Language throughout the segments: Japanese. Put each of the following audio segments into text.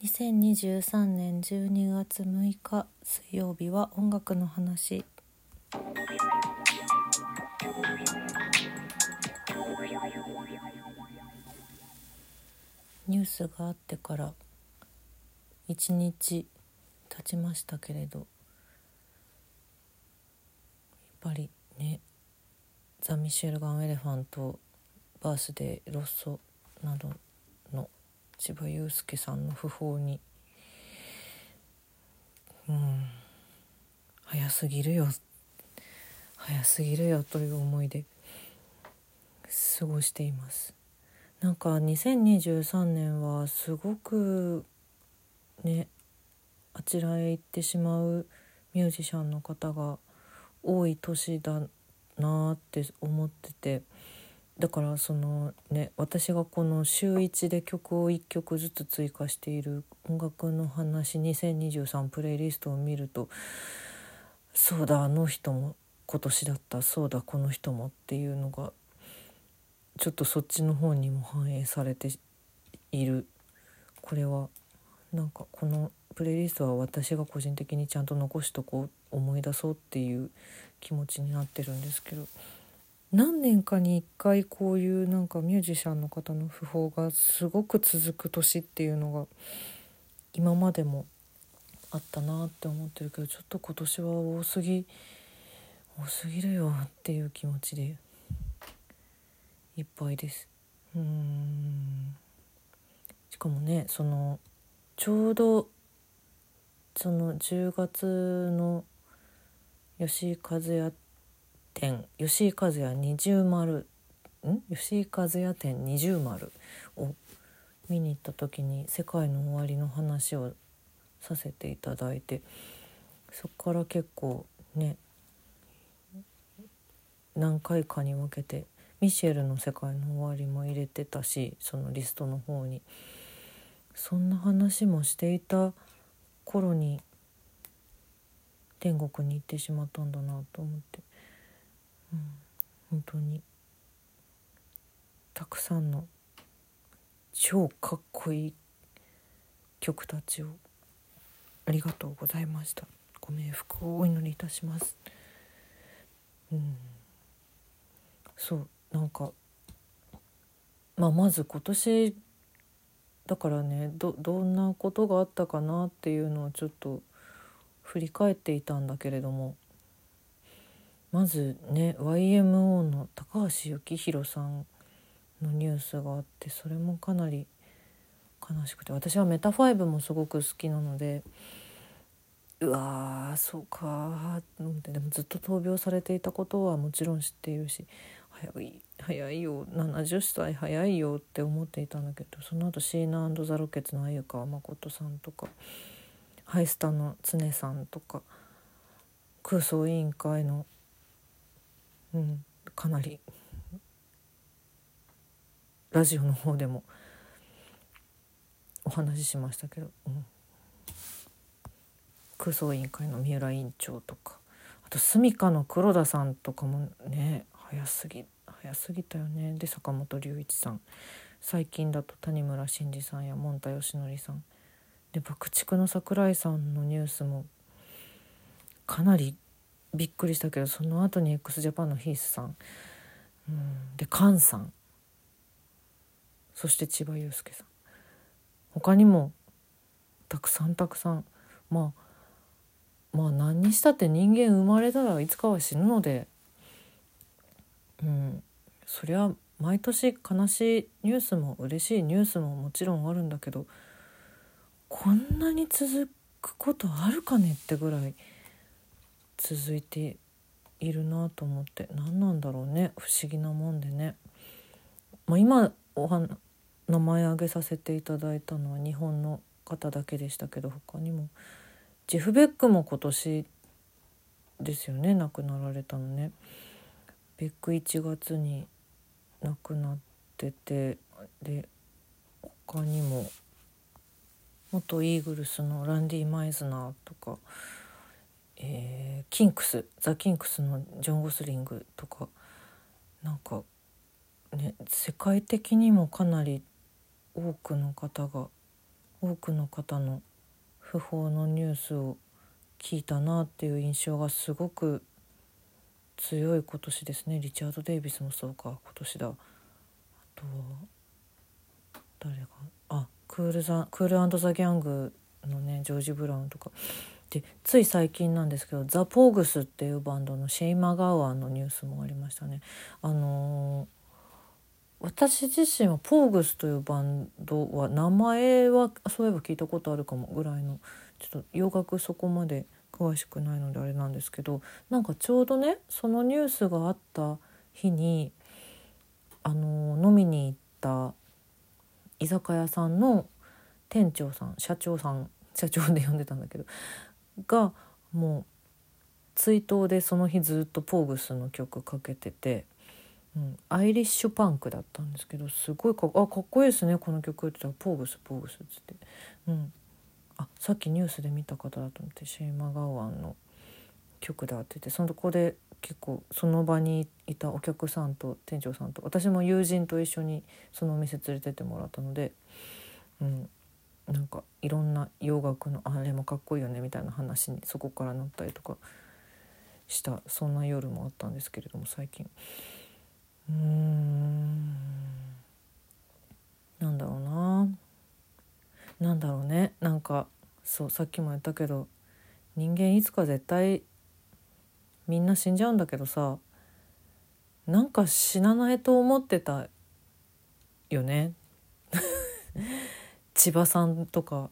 2023年12月6日水曜日は音楽の話。ニュースがあってから1日経ちましたけれどやっぱりねザ・ミシェルガン・エレファントバースデー・ロッソなど千葉雄介さんの訃報に。うん。早すぎるよ。早すぎるよという思いで過ごしています。なんか2023年はすごくねあちらへ行ってしまうミュージシャンの方が多い年だなって思ってて。だからそのね私がこの週1で曲を1曲ずつ追加している「音楽の話2023」プレイリストを見るとそうだあの人も今年だったそうだこの人もっていうのがちょっとそっちの方にも反映されている。これはなんかこのプレイリストは私が個人的にちゃんと残しとこう思い出そうっていう気持ちになってるんですけど。何年かに1回こういうなんかミュージシャンの方の訃報がすごく続く年っていうのが今までもあったなって思ってるけどちょっと今年は多すぎ多すぎるよっていう気持ちでいっぱいです。うん。しかもねそのちょうどその10月の吉井和也展吉井和也二重丸。ん？吉井和也展二重丸を見に行った時に「世界の終わり」の話をさせていただいてそこから結構ね何回かに分けてミシェルの「世界の終わり」も入れてたしそのリストの方に。そんな話もしていた頃に天国に行ってしまったんだなと思って、本当に。たくさんの超かっこいい曲たちをありがとうございました。ご冥福をお祈りいたします。うん。そうなんか、まあ、まず今年だからねどどんなことがあったかなっていうのをちょっと振り返っていたんだけれども。まずね YMO の高橋幸宏さんのニュースがあってそれもかなり悲しくて私はメタファイブもすごく好きなのでうわーそうかーでもずっと闘病されていたことはもちろん知っているし早い早いよ70歳早いよって思っていたんだけどその後シーナザ・ロケツの鮎川誠さんとかハイスタの常さんとか空想委員会の、うん、かなりラジオの方でもお話ししましたけど、うん、空想委員会の三浦委員長とかあと住処の黒田さんとかもね早すぎ早すぎたよね。で坂本龍一さん。最近だと谷村新司さんやもんたよしのりさん。で爆竹の桜井さんのニュースもかなりびっくりしたけどその後に x ジャパンのヒースさん、うん、で菅さん。そして千葉雄介さん。他にもたくさんたくさん。まあまあ何にしたって人間生まれたらいつかは死ぬので。うん、そりゃ毎年悲しいニュースも嬉しいニュースももちろんあるんだけどこんなに続くことあるかねってぐらい続いているなと思って何なんだろうね不思議なもんでね。まあ、今おは名前挙げさせていただいたのは日本の方だけでしたけど他にもジェフ・ベックも今年ですよね亡くなられたのね。ベック1月に亡くなっててで他にも元イーグルスのランディ・マイズナーとか、えー、キンクスザ・キンクスのジョン・ゴスリングとかなんかね世界的にもかなり多くの方が多くの方の訃報のニュースを聞いたなっていう印象がすごく強い今年ですね。リチャード・デイビスもそうか今年だ。あとは誰が？あクールザクールザ・ギャングのねジョージ・ブラウンとか。でつい最近なんですけどザ・ポーグスっていうバンドのシェイマ・ガウアンのニュースもありましたね。あのー、私自身はポーグスというバンドは名前はそういえば聞いたことあるかもぐらいのちょっと洋楽そこまで詳しくないのであれなんですけどなんかちょうどねそのニュースがあった日にあの、飲みに行った居酒屋さんの店長さん社長さん社長で呼んでたんだけどがもう追悼でその日ずっとポーグスの曲かけてて、うん、アイリッシュパンクだったんですけどすごいかあかっこいいですねこの曲って言ったら「ポーグスポーグス」っつって、うん、あさっきニュースで見た方だと思ってシェイマ・ガワンの曲だって言ってそのとこで結構その場にいたお客さんと店長さんと私も友人と一緒にそのお店連れてってもらったので、うん、なんかいろんな洋楽のあれもかっこいいよねみたいな話にそこからなったりとかしたそんな夜もあったんですけれども最近。うーん。なんだろうな。なんだろうね。なんかそうさっきも言ったけど人間いつか絶対みんな死んじゃうんだけどさなんか死なないと思ってたよね。千葉さんとか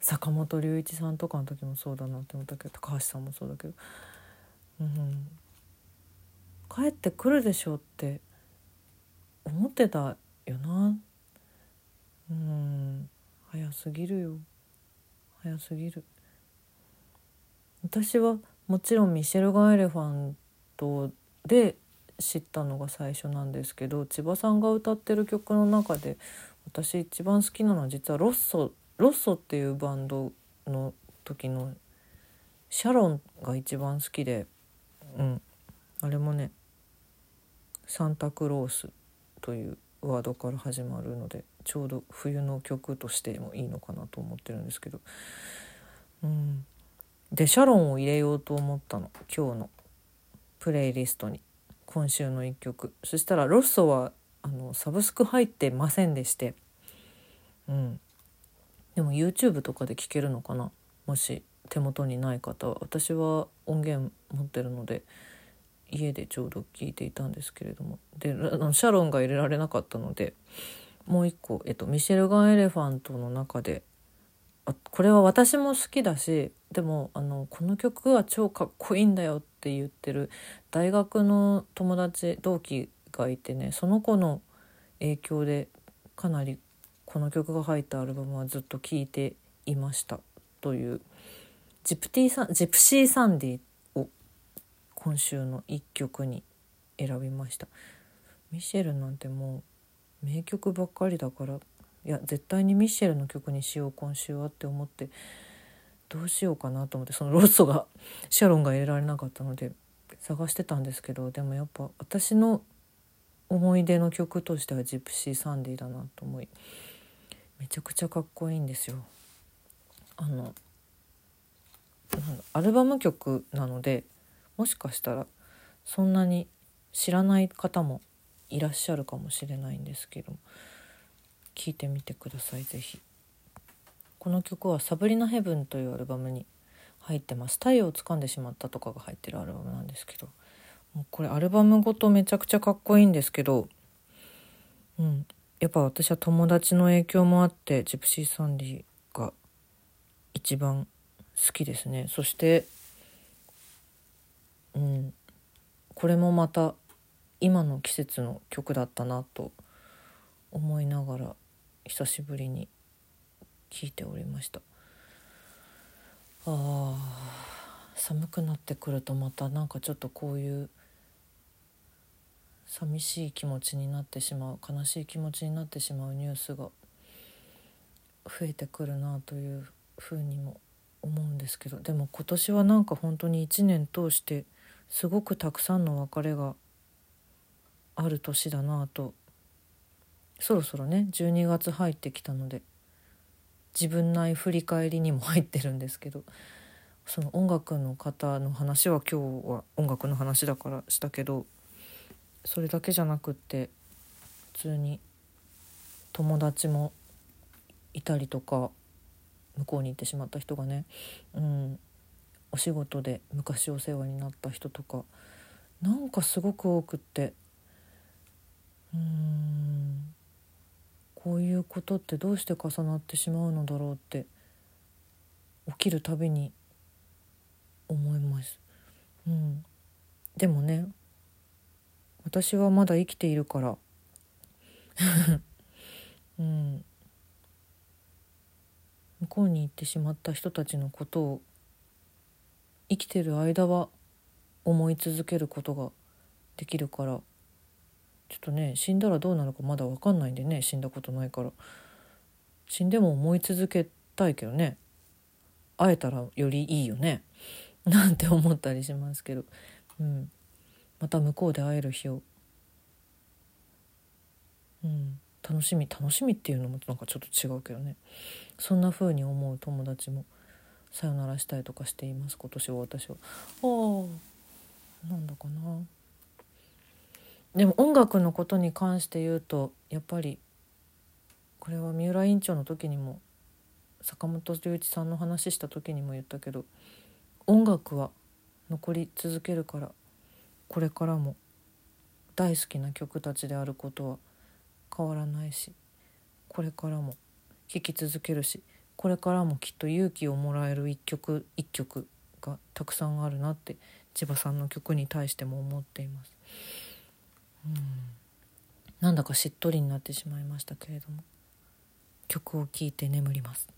坂本龍一さんとかの時もそうだなって思ったけど高橋さんもそうだけど、うん、帰ってくるでしょうって思ってたよな。うん。早すぎるよ。早すぎる。私はもちろんミシェルガン・エレファントで知ったのが最初なんですけど千葉さんが歌ってる曲の中で私一番好きなのは実はロッソロッソっていうバンドの時のシャロンが一番好きでうん。あれもねサンタクロースというワードから始まるのでちょうど冬の曲としてもいいのかなと思ってるんですけど。うん。でシャロンを入れようと思ったの今日のプレイリストに。今週の1曲。そしたらロッソはあのサブスク入ってませんでして。うん。でも YouTube とかで聴けるのかな？もし手元にない方は。私は音源持ってるので家でちょうど聞いていたんですけれども。であのシャロンが入れられなかったのでもう一個、えっと、ミシェルガン・エレファントの中であこれは私も好きだしでもあのこの曲は超かっこいいんだよって言ってる大学の友達同期がいてねその子の影響でかなりこの曲が入ったアルバムはずっと聴いていましたというジプティサジプシーサンディを今週の一曲に選びました。ミシェルなんてもう名曲ばっかりだからいや絶対にミシェルの曲にしよう今週はって思ってどうしようかなと思ってそのロッソがシャロンが入れられなかったので探してたんですけどでもやっぱ私の思い出の曲としてはジプシーサンディだなと思いめちゃくちゃかっこいいんですよ。あのアルバム曲なのでもしかしたらそんなに知らない方もいらっしゃるかもしれないんですけど聞いてみてください是非。この曲は「サブリナ・ヘブン」というアルバムに入ってます「太陽を掴んでしまった」とかが入ってるアルバムなんですけどこれアルバムごとめちゃくちゃかっこいいんですけど、うん、やっぱ私は友達の影響もあってジプシーサンディが一番好きですね。そしてうんこれもまた今の季節の曲だったなと思いながら久しぶりに聴いておりました。あ寒くなってくるとまたなんかちょっとこういう寂しい気持ちになってしまう悲しい気持ちになってしまうニュースが増えてくるなというふうにも思うんですけどでも今年はなんか本当に1年通してすごくたくさんの別れがある年だなとそろそろね12月入ってきたので自分内振り返りにも入ってるんですけどその音楽の方の話は今日は音楽の話だからしたけどそれだけじゃなくって普通に友達もいたりとか向こうに行ってしまった人がね、うん、お仕事で昔お世話になった人とかなんかすごく多くってうんこういうことってどうして重なってしまうのだろうって起きるたびに思います。うん、でもね私はまだ生きているから。うん、向こうに行ってしまった人たちのことを生きてる間は思い続けることができるから。ちょっとね死んだらどうなるかまだ分かんないんでね死んだことないから。死んでも思い続けたいけどね。会えたらよりいいよね。なんて思ったりしますけど、うん、また向こうで会える日を、うん、楽しみ楽しみっていうのもなんかちょっと違うけどねそんな風に思う友達もさよならしたりとかしています今年は私は。ああなんだかな。でも音楽のことに関して言うとやっぱりこれは三浦院長の時にも坂本龍一さんの話した時にも言ったけど音楽は残り続けるからこれからも大好きな曲たちであることは変わらないしこれからも聴き続けるしこれからもきっと勇気をもらえる一曲一曲がたくさんあるなって千葉さんの曲に対しても思っています。うんなんだかしっとりになってしまいましたけれども曲を聴いて眠ります。